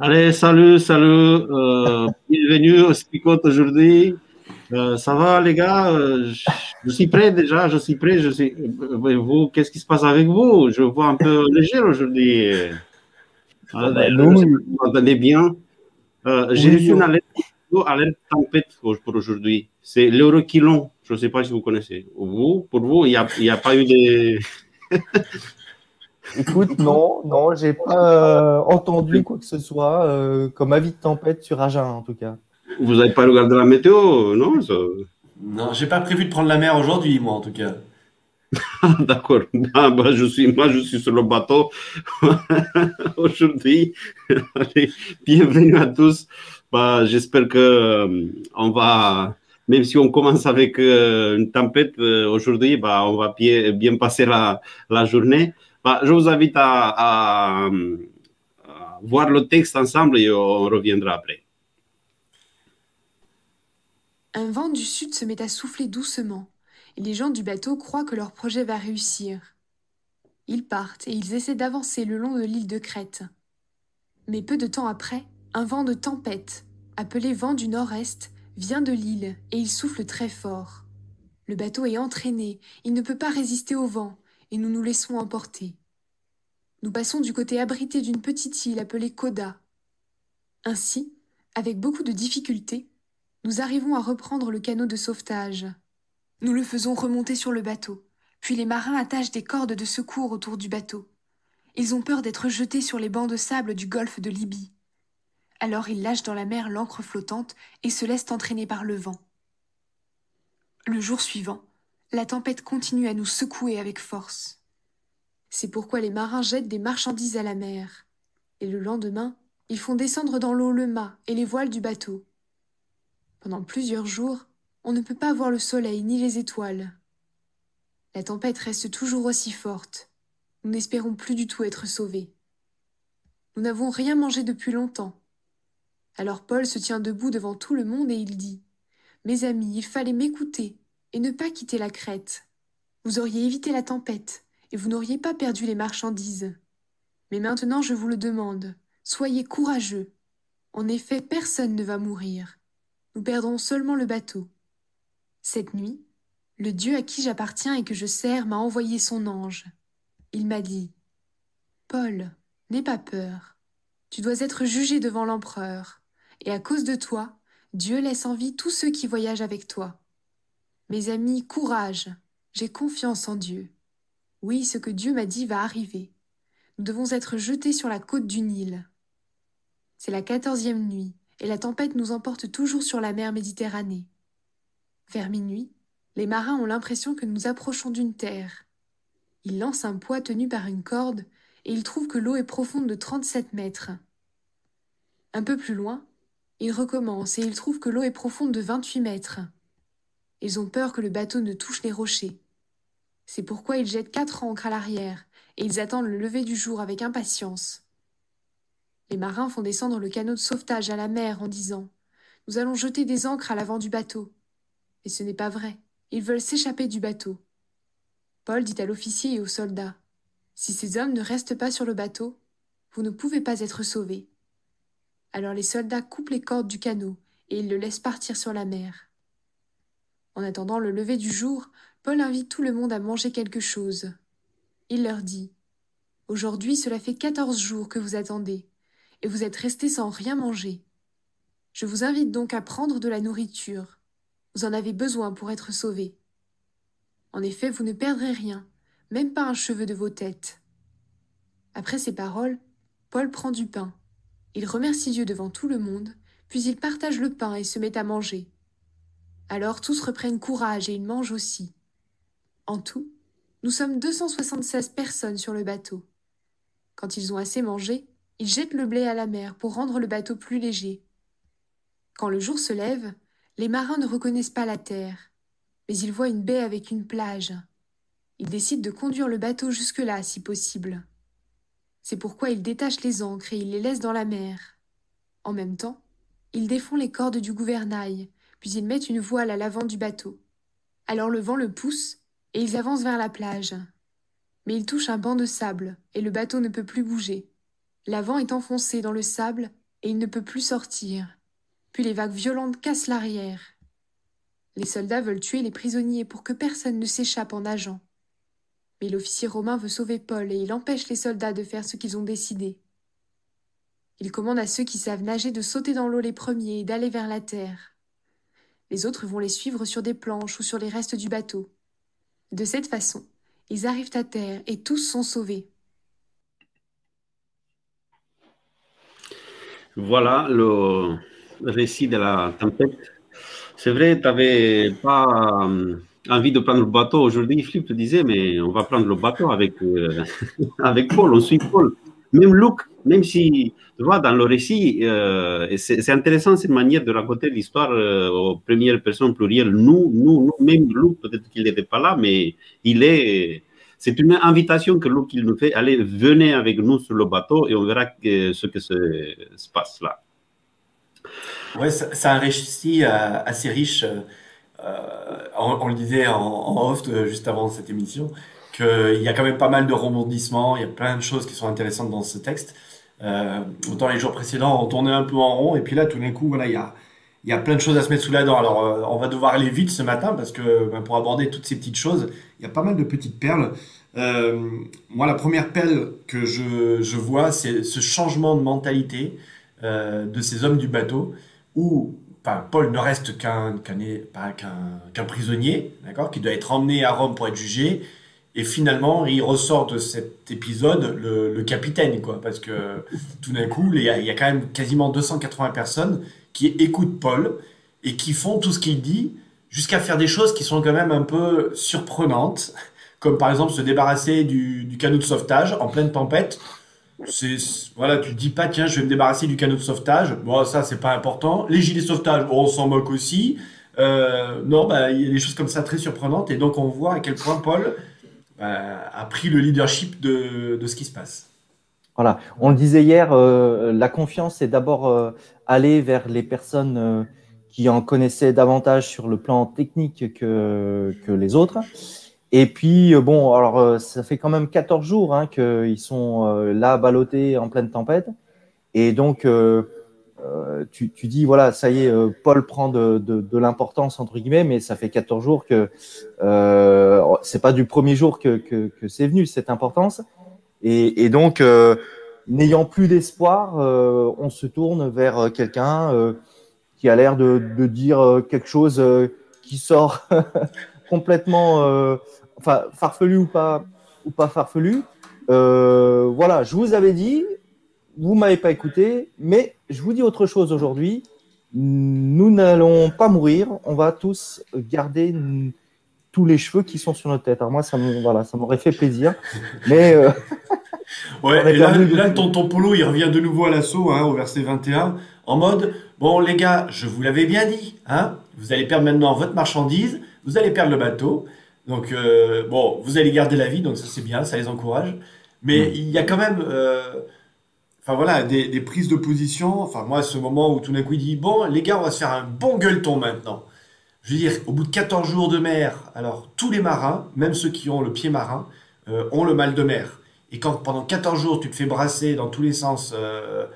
Allez, salut, salut. Euh, bienvenue au Spicote aujourd'hui. Euh, ça va, les gars? Euh, je, je suis prêt déjà, je suis prêt. Je suis... Vous, qu'est-ce qui se passe avec vous? Je vois un peu léger aujourd'hui. Ah, nous- Vous m'entendez bien Euh, J'ai reçu une alerte, alerte tempête pour aujourd'hui. C'est l'Euroquilon. Je ne sais pas si vous connaissez. Vous, pour vous, il n'y a, a pas eu de... Écoute, non, non, j'ai pas euh, entendu quoi que ce soit euh, comme avis de tempête sur Agen en tout cas. Vous n'avez pas regardé la météo, non ça- Non, j'ai pas prévu de prendre la mer aujourd'hui, moi, en tout cas. D'accord. Ah, bah, je suis, moi, je suis sur le bateau aujourd'hui. Bienvenue à tous. Bah, J'espère que euh, on va, même si on commence avec euh, une tempête euh, aujourd'hui, bah, on va bien, bien passer la, la journée. Bah, je vous invite à, voir le texte ensemble et on reviendra après. Un vent du sud se met à souffler doucement, et les gens du bateau croient que leur projet va réussir. Ils partent et ils essaient d'avancer le long de l'île de Crète. Mais peu de temps après, un vent de tempête, appelé vent du nord-est, vient de l'île et il souffle très fort. Le bateau est entraîné, il ne peut pas résister au vent, et nous nous laissons emporter. Nous passons du côté abrité d'une petite île appelée Coda. Ainsi, avec beaucoup de difficultés, nous arrivons à reprendre le canot de sauvetage. Nous le faisons remonter sur le bateau, puis les marins attachent des cordes de secours autour du bateau. Ils ont peur d'être jetés sur les bancs de sable du golfe de Libye. Alors ils lâchent dans la mer l'ancre flottante et se laissent entraîner par le vent. Le jour suivant, la tempête continue à nous secouer avec force. C'est pourquoi les marins jettent des marchandises à la mer. Et le lendemain, ils font descendre dans l'eau le mât et les voiles du bateau. Pendant plusieurs jours, on ne peut pas voir le soleil ni les étoiles. La tempête reste toujours aussi forte. Nous n'espérons plus du tout être sauvés. Nous n'avons rien mangé depuis longtemps. Alors Paul se tient debout devant tout le monde et il dit Mes amis, il fallait m'écouter et ne pas quitter la crête. Vous auriez évité la tempête et vous n'auriez pas perdu les marchandises. Mais maintenant je vous le demande, soyez courageux. En effet, personne ne va mourir. Nous perdrons seulement le bateau. Cette nuit, le Dieu à qui j'appartiens et que je sers m'a envoyé son ange. Il m'a dit Paul, n'aie pas peur. Tu dois être jugé devant l'empereur, et à cause de toi, Dieu laisse en vie tous ceux qui voyagent avec toi. Mes amis, courage, j'ai confiance en Dieu. Oui, ce que Dieu m'a dit va arriver. Nous devons être jetés sur la côte du Nil. C'est la quatorzième nuit, et la tempête nous emporte toujours sur la mer Méditerranée. Vers minuit, les marins ont l'impression que nous approchons d'une terre. Ils lancent un poids tenu par une corde, et ils trouvent que l'eau est profonde de 37 mètres. Un peu plus loin, ils recommencent et ils trouvent que l'eau est profonde de 28 mètres. Ils ont peur que le bateau ne touche les rochers. C'est pourquoi ils jettent quatre ancres à l'arrière, et ils attendent le lever du jour avec impatience. Les marins font descendre le canot de sauvetage à la mer en disant Nous allons jeter des ancres à l'avant du bateau. Mais ce n'est pas vrai. Ils veulent s'échapper du bateau. Paul dit à l'officier et aux soldats Si ces hommes ne restent pas sur le bateau, vous ne pouvez pas être sauvés. Alors les soldats coupent les cordes du canot et ils le laissent partir sur la mer. En attendant le lever du jour, Paul invite tout le monde à manger quelque chose. Il leur dit Aujourd'hui, cela fait quatorze jours que vous attendez, et vous êtes restés sans rien manger. Je vous invite donc à prendre de la nourriture. Vous en avez besoin pour être sauvés. En effet, vous ne perdrez rien, même pas un cheveu de vos têtes. Après ces paroles, Paul prend du pain. Il remercie Dieu devant tout le monde, puis il partage le pain et se met à manger. Alors tous reprennent courage et ils mangent aussi. En tout, nous sommes 276 personnes sur le bateau. Quand ils ont assez mangé, ils jettent le blé à la mer pour rendre le bateau plus léger. Quand le jour se lève, les marins ne reconnaissent pas la terre, mais ils voient une baie avec une plage. Ils décident de conduire le bateau jusque-là si possible. C'est pourquoi ils détachent les ancres et ils les laissent dans la mer. En même temps, ils défont les cordes du gouvernail, puis ils mettent une voile à l'avant du bateau. Alors le vent le pousse et ils avancent vers la plage. Mais ils touchent un banc de sable et le bateau ne peut plus bouger. L'avant est enfoncé dans le sable et il ne peut plus sortir. Puis les vagues violentes cassent l'arrière. Les soldats veulent tuer les prisonniers pour que personne ne s'échappe en nageant. Mais l'officier romain veut sauver Paul et il empêche les soldats de faire ce qu'ils ont décidé. Il commande à ceux qui savent nager de sauter dans l'eau les premiers et d'aller vers la terre. Les autres vont les suivre sur des planches ou sur les restes du bateau. De cette façon, ils arrivent à terre et tous sont sauvés. Voilà le récit de la tempête. C'est vrai, tu n'avais pas euh, envie de prendre le bateau aujourd'hui. Philippe te disait, mais on va prendre le bateau avec, euh, avec Paul, on suit Paul. Même Luc, même si, tu vois, dans le récit, euh, c'est intéressant cette manière de raconter l'histoire aux premières personnes plurielles. Nous, nous, même Luc, peut-être qu'il n'était pas là, mais il est. C'est une invitation que Luc il nous fait. Allez, venez avec nous sur le bateau et on verra ce que se, se passe là. Ouais, c'est un récit assez riche. on, le disait en, en off juste avant cette émission qu'il y a quand même pas mal de rebondissements, il y a plein de choses qui sont intéressantes dans ce texte. Euh, autant les jours précédents, on tournait un peu en rond, et puis là, tout d'un coup, voilà, il y a, plein de choses à se mettre sous la dent. Alors, euh, on va devoir aller vite ce matin parce que ben, pour aborder toutes ces petites choses, il y a pas mal de petites perles. Euh, moi, la première perle que je, vois, c'est ce changement de mentalité de ces hommes du bateau où Paul ne reste qu'un prisonnier, qui doit être emmené à Rome pour être jugé. Et finalement, il ressort de cet épisode le, capitaine, quoi, parce que tout d'un coup, il y, a, quand même quasiment 280 personnes qui écoutent Paul et qui font tout ce qu'il dit, jusqu'à faire des choses qui sont quand même un peu surprenantes, comme par exemple se débarrasser du, canot de sauvetage en pleine tempête. C'est voilà, tu dis pas tiens, je vais me débarrasser du canot de sauvetage. Bon, ça c'est pas important. Les gilets de sauvetage, on s'en moque aussi. Euh, non, bah il y a des choses comme ça très surprenantes et donc on voit à quel point Paul a pris le leadership de, de, ce qui se passe. Voilà, on le disait hier, euh, la confiance, c'est d'abord euh, aller vers les personnes qui en connaissaient davantage sur le plan technique que, que les autres. Et puis, bon, alors ça fait quand même 14 jours hein, qu'ils sont là ballottés en pleine tempête. Et donc, euh, tu, tu, dis voilà, ça y est, euh, Paul prend de, de, l'importance entre guillemets, mais ça fait 14 jours que euh, c'est pas du premier jour que, que, que c'est venu cette importance. Et, et donc, euh, n'ayant plus d'espoir, on se tourne vers quelqu'un qui a l'air de, de, dire quelque chose qui sort complètement, enfin farfelu ou pas ou pas farfelu. voilà, je vous avais dit, vous m'avez pas écouté, mais je vous dis autre chose aujourd'hui. Nous n'allons pas mourir, on va tous garder tous les cheveux qui sont sur notre tête. Alors moi, ça me, voilà, m'aurait fait plaisir, mais euh, ouais. Et là, là, ton, polo, il revient de nouveau à l'assaut, hein, au verset 21, en mode bon les gars, je vous l'avais bien dit, hein, vous allez perdre maintenant votre marchandise, vous allez perdre le bateau, donc euh, bon, vous allez garder la vie, donc ça c'est bien, ça les encourage, mais mm. il y a quand même euh, Enfin voilà, des, prises de position. Enfin moi, ce moment où tout d'un coup il dit Bon, les gars, on va se faire un bon gueuleton maintenant. Je veux dire, au bout de 14 jours de mer, alors tous les marins, même ceux qui ont le pied marin, euh, ont le mal de mer. Et quand pendant 14 jours tu te fais brasser dans tous les sens euh,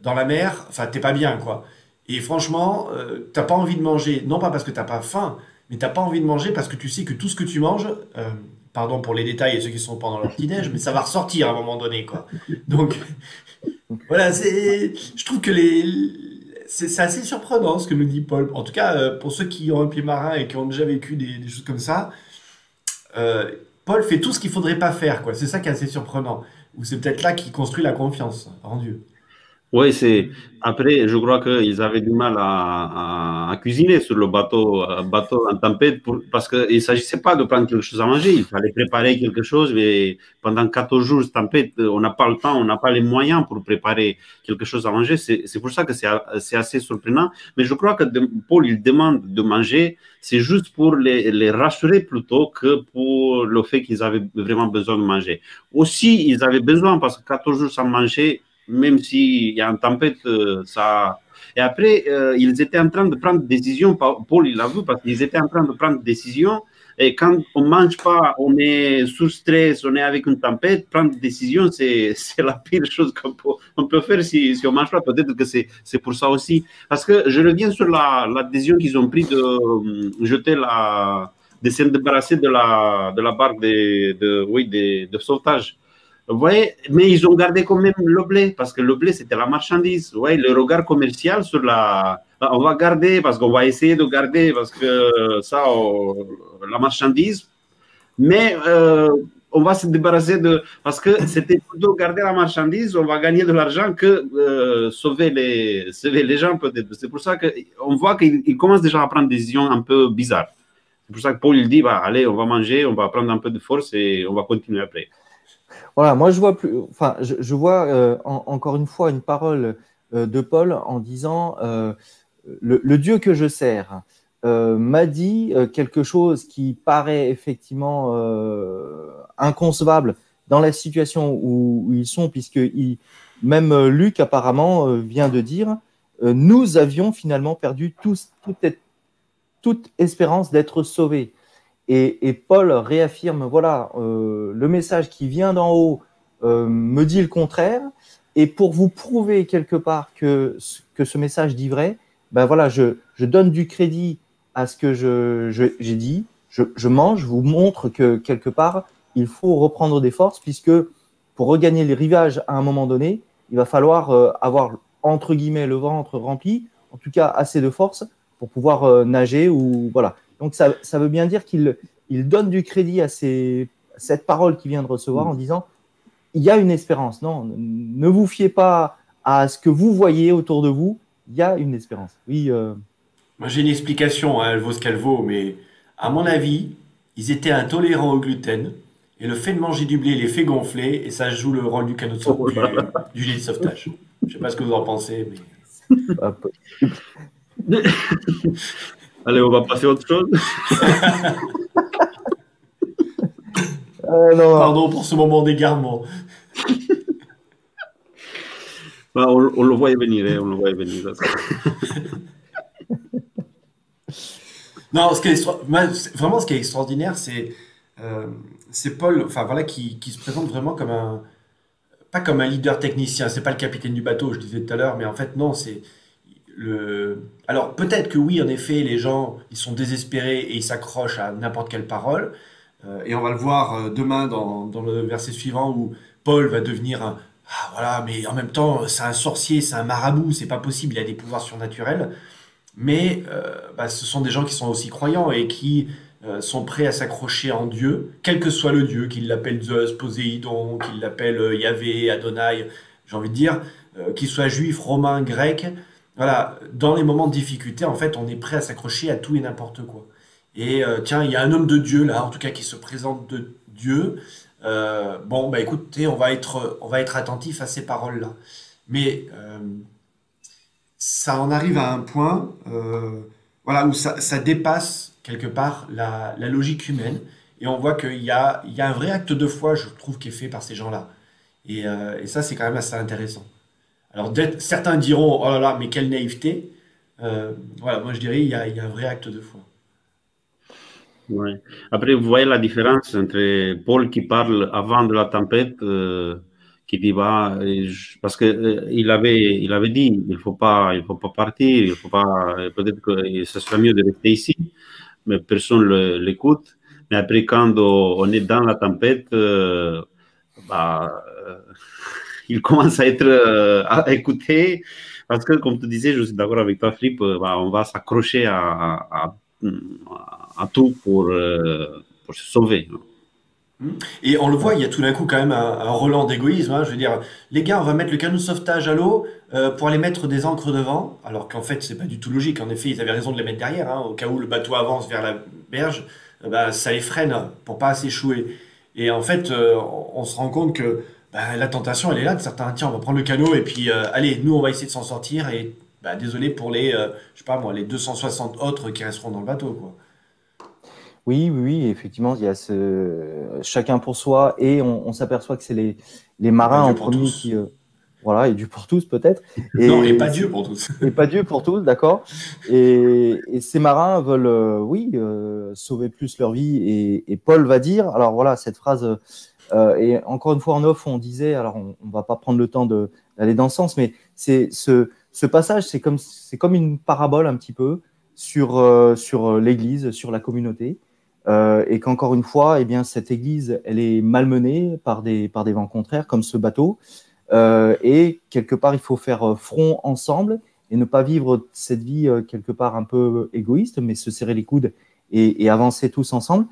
dans la mer, enfin t'es pas bien quoi. Et franchement, euh, t'as pas envie de manger, non pas parce que t'as pas faim, mais t'as pas envie de manger parce que tu sais que tout ce que tu manges, pardon pour les détails et ceux qui sont pendant leur petit déj, mais ça va ressortir à un moment donné quoi. Donc voilà, c'est, je trouve que les, c'est, assez surprenant ce que nous dit Paul. En tout cas, euh, pour ceux qui ont un pied marin et qui ont déjà vécu des, choses comme ça, euh, Paul fait tout ce qu'il faudrait pas faire, quoi. C'est ça qui est assez surprenant. Ou c'est peut-être là qu'il construit la confiance en Dieu. Oui, c'est. Après, je crois qu'ils avaient du mal à, cuisiner sur le bateau, euh, bateau en tempête pour, parce qu'il ne s'agissait pas de prendre quelque chose à manger. Il fallait préparer quelque chose, mais pendant 14 jours tempête, on n'a pas le temps, on n'a pas les moyens pour préparer quelque chose à manger. C'est pour ça que c'est assez surprenant. Mais je crois que Paul, il demande de manger, c'est juste pour les rassurer plutôt que pour le fait qu'ils avaient vraiment besoin de manger. Aussi, ils avaient besoin parce que 14 jours sans manger, même s'il y a une tempête, euh, ça. Et après, euh, ils étaient en train de prendre des décisions, Paul, il l'a vu, parce qu'ils étaient en train de prendre des décisions. Et quand on ne mange pas, on est sous stress, on est avec une tempête, prendre des décisions, c'est la pire chose qu'on peut, on peut faire si, si on ne mange pas. Peut-être que c'est pour ça aussi. Parce que je reviens sur la, décision qu'ils ont pris de euh, jeter la, de se débarrasser de la, de la barque de, de, oui, de, de sauvetage. Vous voyez, mais ils ont gardé quand même le blé, parce que le blé, c'était la marchandise. Vous voyez, le regard commercial sur la... On va garder, parce qu'on va essayer de garder, parce que ça, la marchandise. Mais euh, on va se débarrasser de... Parce que c'était plutôt garder la marchandise, on va gagner de l'argent que euh, sauver, les, sauver les gens, peut-être. C'est pour ça qu'on voit qu'ils commencent déjà à prendre des décisions un peu bizarres. C'est pour ça que Paul il dit, bah, allez, on va manger, on va prendre un peu de force et on va continuer après. Voilà, moi je vois plus, enfin, je, vois euh, encore une fois une parole euh, de Paul en disant euh, le, Dieu que je sers m'a dit quelque chose qui paraît effectivement inconcevable dans la situation où, ils sont, puisque même Luc apparemment vient de dire nous avions finalement perdu toute, toute espérance d'être sauvés. Et, Paul réaffirme, voilà, euh, le message qui vient d'en haut euh, me dit le contraire. Et pour vous prouver quelque part que, que ce message dit vrai, ben voilà, je, je donne du crédit à ce que j'ai je, j'ai dit. Je, je, mange, je vous montre que quelque part, il faut reprendre des forces, puisque pour regagner les rivages à un moment donné, il va falloir euh, avoir, entre guillemets, le ventre rempli, en tout cas assez de force pour pouvoir nager ou voilà. Donc ça, ça veut bien dire qu'il il donne du crédit à, cette parole qu'il vient de recevoir en disant il y a une espérance. Non, ne vous fiez pas à ce que vous voyez autour de vous. Il y a une espérance. Oui. Euh. Moi j'ai une explication. Hein, elle vaut ce qu'elle vaut, mais à mon avis, ils étaient intolérants au gluten. Et le fait de manger du blé les fait gonfler et ça joue le rôle du canot de sauvetage, du, lit de sauvetage. Je ne sais pas ce que vous en pensez, mais. Allez, on va passer à autre chose. Euh, Pardon pour ce moment d'égarement. Bah, on, le voit venir, hein, on le voit venir. non, ce qui est, vraiment, ce qui est extraordinaire, c'est euh, Paul, enfin voilà, qui, qui, se présente vraiment comme un, pas comme un leader technicien. C'est pas le capitaine du bateau, je disais tout à l'heure, mais en fait non, c'est Alors peut-être que oui, en effet, les gens, ils sont désespérés et ils s'accrochent à n'importe quelle parole. Euh, et on va le voir euh, demain dans, dans, le verset suivant où Paul va devenir un... Ah, voilà, mais en même temps, c'est un sorcier, c'est un marabout, c'est pas possible, il a des pouvoirs surnaturels. Mais euh, bah, ce sont des gens qui sont aussi croyants et qui sont prêts à s'accrocher en Dieu, quel que soit le Dieu, qu'il l'appelle Zeus, Poséidon, qu'il l'appelle Yahvé, Adonai, j'ai envie de dire, qu'il soit juif, romain, grec voilà, dans les moments de difficulté, en fait, on est prêt à s'accrocher à tout et n'importe quoi. Et euh, tiens, il y a un homme de Dieu là, en tout cas qui se présente de Dieu. Euh, bon, bah écoutez, on va être, on va être attentif à ces paroles-là. Mais euh, ça en arrive à un point, voilà, où ça, dépasse quelque part la, logique humaine. Et on voit qu'il y a, il y a un vrai acte de foi, je trouve, qui est fait par ces gens-là. Et, et ça, c'est quand même assez intéressant. Alors certains diront, oh là là, mais quelle naïveté. Euh, voilà, moi je dirais, il y, a, un vrai acte de foi. Ouais. Après, vous voyez la différence entre Paul qui parle avant de la tempête, euh, qui dit bah, parce que euh, avait, il avait dit, il faut pas, faut pas partir, il faut pas, peut-être que ce serait mieux de rester ici, mais personne l'écoute. Mais après, quand on est dans la tempête, bah, il commence à être euh, à écouter parce que, comme tu disais, je suis d'accord avec toi, Philippe, euh, bah, on va s'accrocher à, à, tout pour, euh, pour se sauver. Mmh. Et on le voit, il y a tout d'un coup quand même un, un d'égoïsme. Hein. Je veux dire, les gars, on va mettre le canot de sauvetage à l'eau pour aller mettre des ancres devant, alors qu'en fait, c'est pas du tout logique. En effet, ils avaient raison de les mettre derrière, hein. au cas où le bateau avance vers la berge, bah, ça les freine pour pas s'échouer. Et en fait, on se rend compte que bah, la tentation, elle est là. De certains, tiens, on va prendre le canot et puis, euh, allez, nous, on va essayer de s'en sortir. Et bah, désolé pour les, euh, je sais pas moi, les 260 autres qui resteront dans le bateau, quoi. Oui, oui, effectivement, il y a ce chacun pour soi et on, s'aperçoit que c'est les, les marins en premier qui. Euh, voilà, et Dieu pour tous peut-être. non, et pas Dieu pour tous. et pas Dieu pour tous, d'accord. Et, ces marins veulent, oui, sauver plus leur vie. Et, Paul va dire, alors voilà, cette phrase, euh, et encore une fois en off, on disait, alors on, ne va pas prendre le temps d'aller dans ce sens, mais c'est ce, passage, c'est comme, une parabole un petit peu sur, sur l'Église, sur la communauté. et qu'encore une fois, eh bien, cette Église, elle est malmenée par des, vents contraires, comme ce bateau. Euh, et quelque part, il faut faire euh, front ensemble et ne pas vivre cette vie euh, quelque part un peu égoïste, mais se serrer les coudes et, avancer tous ensemble.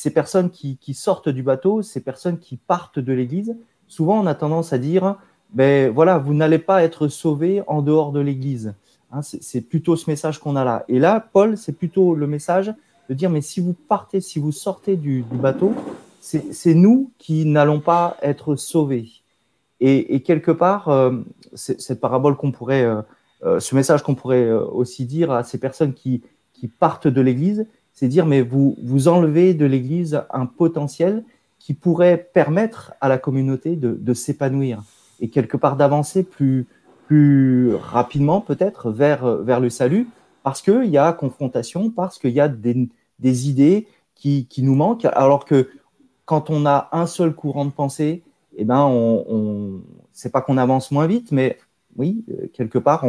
Ces personnes qui, sortent du bateau, ces personnes qui partent de l'Église, souvent on a tendance à dire, ben voilà, vous n'allez pas être sauvés en dehors de l'Église. Hein, c'est plutôt ce message qu'on a là. Et là, Paul, c'est plutôt le message de dire, mais si vous partez, si vous sortez du bateau, c'est nous qui n'allons pas être sauvés. Et, quelque part, euh, cette parabole qu'on pourrait, euh, euh, ce message qu'on pourrait aussi dire à ces personnes qui partent de l'Église, c'est dire, mais vous, vous enlevez de l'Église un potentiel qui pourrait permettre à la communauté de, s'épanouir et quelque part d'avancer plus, rapidement peut-être vers, vers le salut, parce qu'il y a confrontation, parce qu'il y a des, des idées qui, qui, nous manquent, alors que quand on a un seul courant de pensée, eh ben, on, c'est pas qu'on avance moins vite, mais oui, euh, quelque part,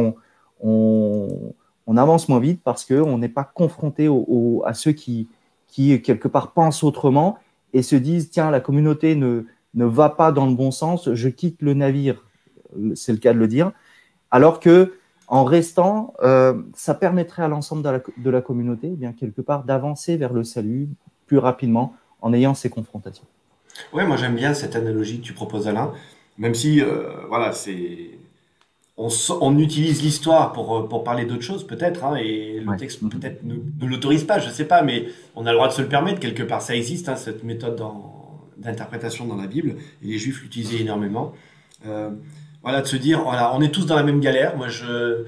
on, avance moins vite parce qu'on n'est pas confronté à ceux qui, quelque part, pensent autrement et se disent tiens, la communauté ne, ne va pas dans le bon sens, je quitte le navire, c'est le cas de le dire, alors que en restant, euh, ça permettrait à l'ensemble de la, communauté, eh bien quelque part, d'avancer vers le salut plus rapidement en ayant ces confrontations. Ouais, moi j'aime bien cette analogie que tu proposes, Alain. Même si, euh, voilà, c'est. On, on utilise l'histoire pour, euh, pour parler d'autres choses, peut-être, hein, et le texte peut-être ne, ne l'autorise pas, je ne sais pas, mais on a le droit de se le permettre, quelque part. Ça existe, hein, cette méthode d'interprétation dans la Bible, et les Juifs l'utilisaient énormément. Euh, voilà, de se dire, voilà, on est tous dans la même galère. Moi, je,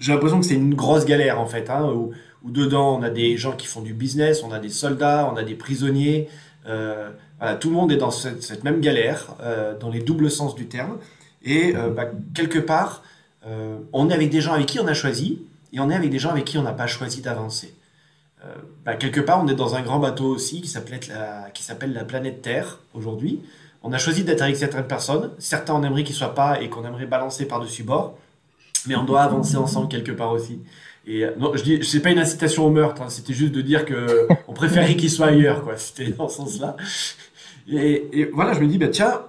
j'ai l'impression que c'est une grosse galère, en fait, hein, où, où, dedans, on a des gens qui font du business, on a des soldats, on a des prisonniers. Euh, tout le monde est dans cette, même galère, euh, dans les doubles sens du terme. Et euh, bah, quelque part, euh, on est avec des gens avec qui on a choisi, et on est avec des gens avec qui on n'a pas choisi d'avancer. Bah, quelque part, on est dans un grand bateau aussi qui s'appelle la, planète Terre aujourd'hui. On a choisi d'être avec certaines personnes. Certains, on aimerait qu'ils soient pas et qu'on aimerait balancer par-dessus bord. Mais on doit avancer ensemble quelque part aussi. Et non, je dis, c'est pas une incitation au meurtre. Hein. c'était juste de dire que on préférait qu'il soit ailleurs, quoi. C'était dans ce sens-là. Et, voilà, je me dis, bah, tiens,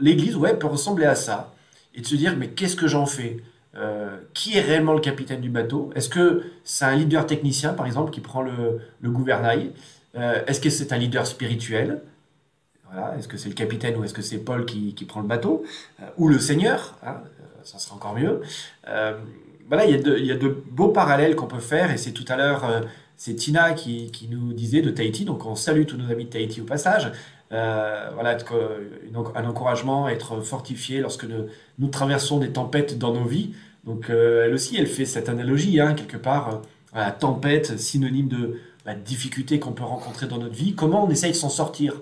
l'Église, ouais, peut ressembler à ça. Et de se dire, mais qu'est-ce que j'en fais? Euh, Qui est réellement le capitaine du bateau? Est-ce que c'est un leader technicien, par exemple, qui prend le, gouvernail? Euh, Est-ce que c'est un leader spirituel? Voilà, Est-ce que c'est le capitaine ou est-ce que c'est Paul qui, prend le bateau? Euh, Ou le Seigneur hein, Ça serait encore mieux. voilà, il y, a de, il y, a de, beaux parallèles qu'on peut faire. Et c'est tout à l'heure c'est Tina qui, qui, nous disait de Tahiti, donc on salue tous nos amis de Tahiti au passage, euh, voilà, un encouragement, être fortifié lorsque nous, traversons des tempêtes dans nos vies. Donc euh, elle aussi, elle fait cette analogie, hein, quelque part, la euh, tempête, synonyme de la difficulté qu'on peut rencontrer dans notre vie. Comment on essaye de s'en sortir?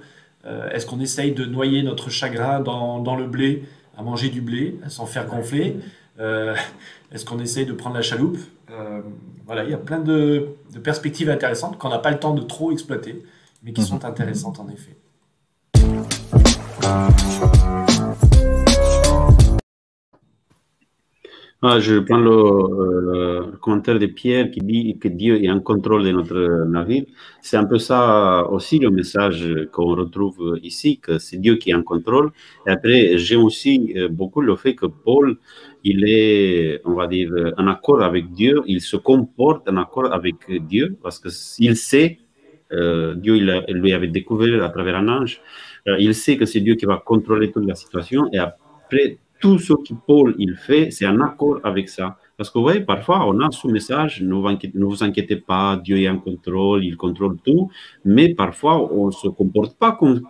Est-ce qu'on essaye de noyer notre chagrin dans, le blé, à manger du blé, à s'en faire gonfler? Est-ce qu'on essaye de prendre la chaloupe? Voilà, il y a plein de, de perspectives intéressantes qu'on n'a pas le temps de trop exploiter, mais qui mhm. sont intéressantes en effet. Je prends le, commentaire de Pierre qui dit que Dieu est en contrôle de notre navire. C'est un peu ça aussi le message qu'on retrouve ici, que c'est Dieu qui est en contrôle. Et après, j'aime aussi euh, beaucoup le fait que Paul, il est, on va dire, en accord avec Dieu, il se comporte en accord avec Dieu parce qu'il sait, euh, Dieu lui avait découvert à travers un ange, euh, il sait que c'est Dieu qui va contrôler toute la situation et après, tout ce que Paul il fait, c'est en accord avec ça. Parce que, oui, parfois, on a ce message, ne vous, inquiétez, vous pas, Dieu est en contrôle, il contrôle tout, mais parfois, on ne se comporte pas comme,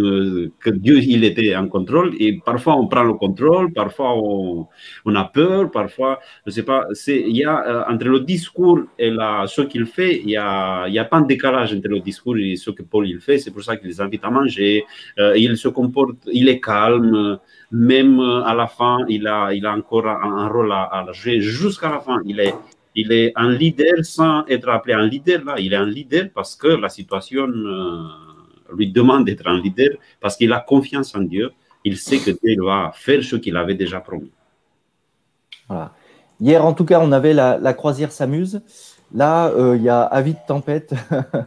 euh, Dieu, il était en contrôle, et parfois, on prend le contrôle, parfois, on, a peur, parfois, je ne sais pas, y a, euh, entre le discours et ce qu'il fait, il y a pas de décalage entre le discours et ce que Paul, il fait, c'est pour ça qu'il les invite à manger, euh, il se comporte, il est calme, même à la fin, il a, encore un, rôle à jouer jusqu'à la fin. Il est, il est un leader sans être appelé un leader. Là, il est un leader parce que la situation euh, lui demande d'être un leader parce qu'il a confiance en Dieu. Il sait que Dieu va faire ce qu'il avait déjà promis. Hier, en tout cas, on avait la, croisière s'amuse. Là, euh, il y a avis de tempête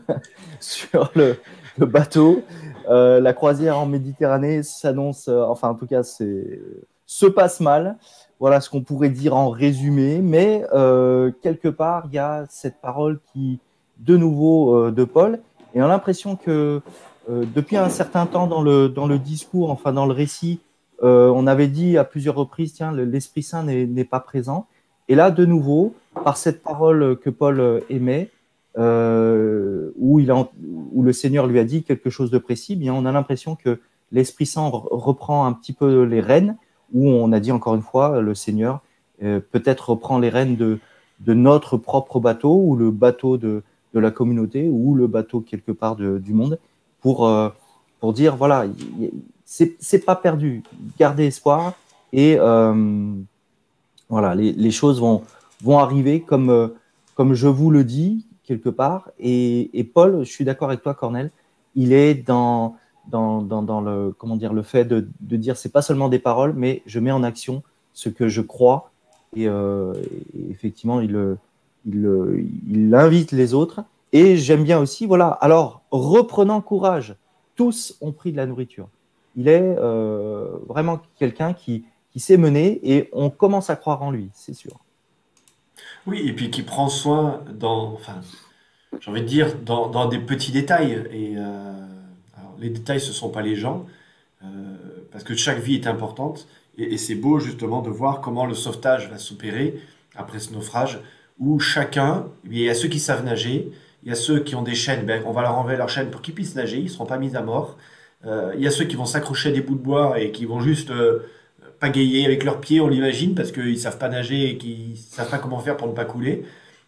sur le, bateau. Euh, la croisière en Méditerranée s'annonce, enfin en tout cas, se passe mal. Voilà ce qu'on pourrait dire en résumé, mais euh, quelque part, il y a cette parole qui, de nouveau, euh, de Paul, et on a l'impression que euh, depuis un certain temps dans le, dans le discours, enfin dans le récit, on avait dit à plusieurs reprises, tiens, l'Esprit Saint n'est pas présent. Et là, de nouveau, par cette parole que Paul émet, où, où le Seigneur lui a dit quelque chose de précis, bien on a l'impression que l'Esprit Saint reprend un petit peu les rênes, où on a dit encore une fois, le Seigneur euh, peut-être reprend les rênes de, de notre propre bateau, ou le bateau de, de la communauté, ou le bateau quelque part de, du monde, pour, euh, pour dire, voilà, c'est pas perdu, gardez espoir, et euh, voilà, les, les, choses vont, vont arriver comme, euh, comme je vous le dis, quelque part. Et, et Paul, je suis d'accord avec toi, Cornel, il est dans, dans, dans, le, comment dire, le fait de, de dire c'est pas seulement des paroles, mais je mets en action ce que je crois. Et, euh, effectivement, il, il, invite les autres. Et j'aime bien aussi, voilà, alors reprenant courage, tous ont pris de la nourriture. Il est euh, vraiment quelqu'un qui, qui sait mener et on commence à croire en lui, c'est sûr. Oui, et puis qui prend soin dans, enfin, j'ai envie de dire, dans, dans des petits détails. Et euh, les détails, ce ne sont pas les gens, euh, parce que chaque vie est importante. Et, c'est beau justement de voir comment le sauvetage va s'opérer après ce naufrage, où chacun, il y a ceux qui savent nager, il y a ceux qui ont des chaînes, ben, on va leur enlever leurs chaînes pour qu'ils puissent nager, ils ne seront pas mis à mort. Euh, il y a ceux qui vont s'accrocher à des bouts de bois et qui vont juste euh, pagayer avec leurs pieds, on l'imagine, parce qu'ils savent pas nager et qu'ils savent pas comment faire pour ne pas couler.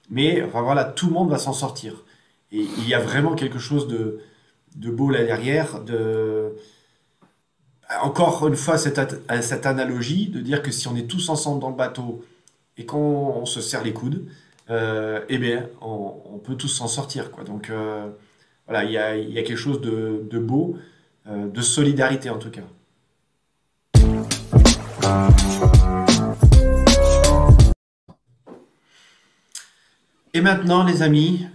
Mais enfin voilà, tout le monde va s'en sortir. Et il y a vraiment quelque chose de, de beau là derrière. De... Encore une fois, cette, cette analogie de dire que si on est tous ensemble dans le bateau et qu'on se serre les coudes, euh, eh bien, on, peut tous s'en sortir. Quoi. Donc euh, voilà, il y a, y a quelque chose de, de beau, euh, de solidarité en tout cas. Et maintenant, les amis,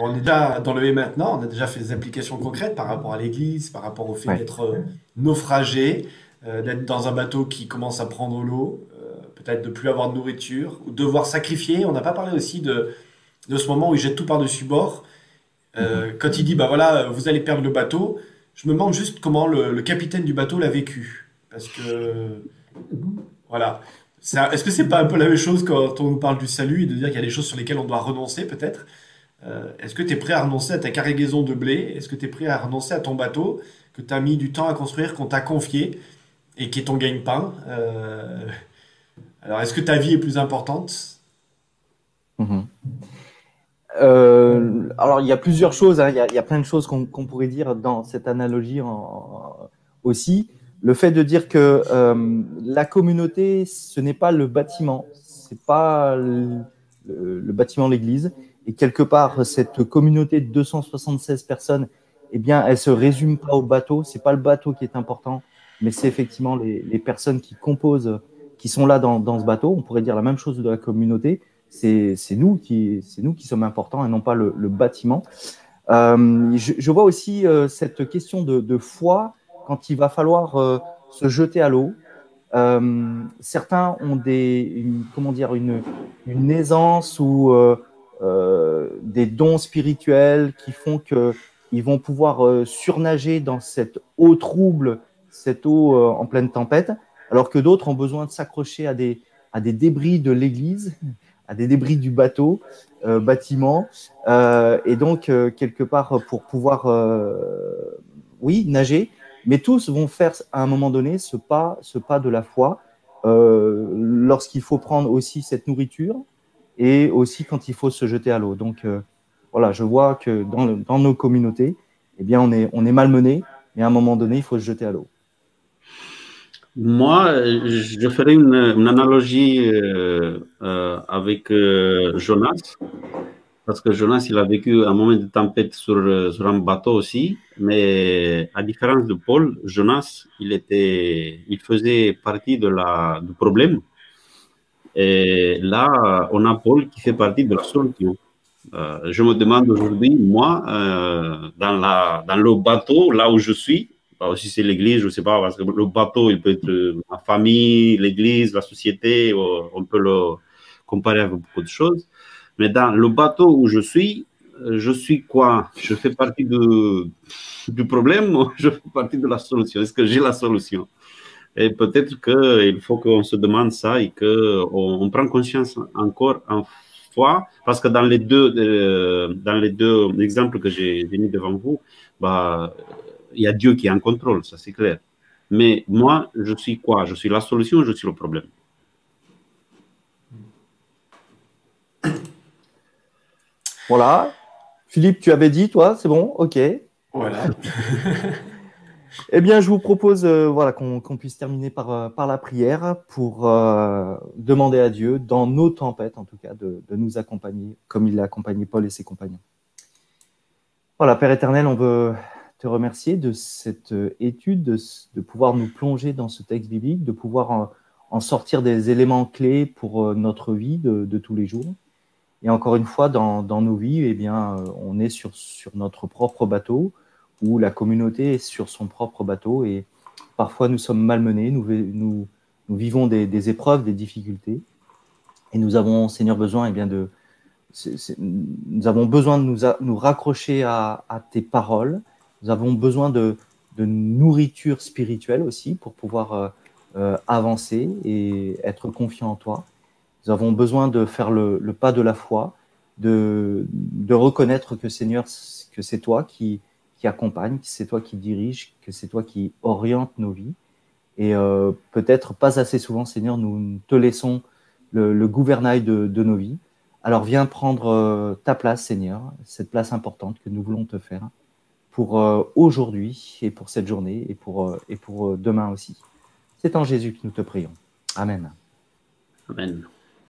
on est déjà dans le et maintenant, on a déjà fait des applications concrètes par rapport à l'Église, par rapport au fait Ouais. d'être euh, naufragé, euh, d'être dans un bateau qui commence à prendre l'eau, euh, peut-être de plus avoir de nourriture, ou devoir sacrifier. On n'a pas parlé aussi de, de ce moment où il jette tout par-dessus bord. Euh, Quand il dit, bah voilà, vous allez perdre le bateau, je me demande juste comment le, le capitaine du bateau l'a vécu. Parce que, voilà. Est-ce que c'est pas un peu la même chose quand on nous parle du salut et de dire qu'il y a des choses sur lesquelles on doit renoncer peut-être? Euh, est-ce que tu es prêt à renoncer à ta cargaison de blé? Est-ce que tu es prêt à renoncer à ton bateau que tu as mis du temps à construire, qu'on t'a confié et qui est ton gagne-pain? Euh, alors, est-ce que ta vie est plus importante? Mhm. Euh, alors, il y a plusieurs choses, hein, il, y a, plein de choses qu'on pourrait dire dans cette analogie aussi. Le fait de dire que la communauté, ce n'est pas le bâtiment, c'est pas le, le- bâtiment l'Église. Et quelque part, cette communauté de 276 personnes, eh bien, elle se résume pas au bateau. C'est pas le bateau qui est important, mais c'est effectivement les, personnes qui composent, qui sont là dans, ce bateau. On pourrait dire la même chose de la communauté c'est nous qui sommes importants et non pas le, bâtiment. Euh, je, vois aussi euh, cette question de, foi quand il va falloir euh, se jeter à l'eau. Certains ont des comment dire une, une aisance ou des dons spirituels qui font que ils vont pouvoir euh, surnager dans cette eau trouble, cette eau euh, en pleine tempête, alors que d'autres ont besoin de s'accrocher à des à des débris de l'église, à des débris du bateau, bâtiment, et donc quelque part pour pouvoir, oui, nager, mais tous vont faire à un moment donné ce pas, ce pas de la foi, lorsqu'il faut prendre aussi cette nourriture et aussi quand il faut se jeter à l'eau. Donc voilà, je vois que dans, nos communautés, eh bien, on est, malmené, mais à un moment donné, il faut se jeter à l'eau. Moi, je ferai une, analogie euh, euh, avec euh, Jonas, parce que Jonas, il a vécu un moment de tempête sur, sur, un bateau aussi, mais à différence de Paul, Jonas, il, était, il faisait partie de la, du problème. Et là, on a Paul qui fait partie de la solution. je me demande aujourd'hui, moi, dans, la, dans le bateau, là où je suis, si c'est l'église, je ne sais pas, parce que le bateau, il peut être la famille, l'église, la société, on peut le comparer avec beaucoup de choses. Mais dans le bateau où je suis, je suis quoi? Je fais partie du problème ou je fais partie de la solution? Est-ce que j'ai la solution? Et peut-être qu'il faut qu'on se demande ça et qu'on on prend conscience encore une fois, parce que dans les deux, euh, dans les deux exemples que j'ai mis devant vous, bah, il y a Dieu qui est en contrôle, ça c'est clair. Mais moi, je suis quoi? Je suis la solution, je suis le problème? Voilà. Philippe, tu avais dit, toi, c'est bon? Ok. Voilà. eh bien, je vous propose euh, voilà, qu'on puisse terminer par, euh, la prière pour euh, demander à Dieu, dans nos tempêtes en tout cas, de, nous accompagner comme il a accompagné Paul et ses compagnons. Voilà, Père éternel, on veut te remercier de cette étude, de, pouvoir nous plonger dans ce texte biblique, de pouvoir en, sortir des éléments clés pour notre vie de, tous les jours. Et encore une fois, dans, nos vies, eh bien, on est sur notre propre bateau, ou la communauté est sur son propre bateau, et parfois nous sommes malmenés, nous, vivons des, épreuves, des difficultés, et nous avons, Seigneur, besoin eh bien, de, nous avons besoin de nous, raccrocher à, tes paroles, nous avons besoin de, nourriture spirituelle aussi pour pouvoir euh, euh, avancer et être confiant en toi. Nous avons besoin de faire le, pas de la foi, de, reconnaître que Seigneur, que c'est toi qui, qui accompagne, que c'est toi qui dirige, que c'est toi qui oriente nos vies. Et euh, peut-être pas assez souvent, Seigneur, nous te laissons le, gouvernail de, nos vies. Alors viens prendre ta place, Seigneur, cette place importante que nous voulons te faire pour euh, aujourd'hui et pour cette journée et pour, euh, et pour euh, demain aussi. C'est en Jésus que nous te prions. Amen. Amen.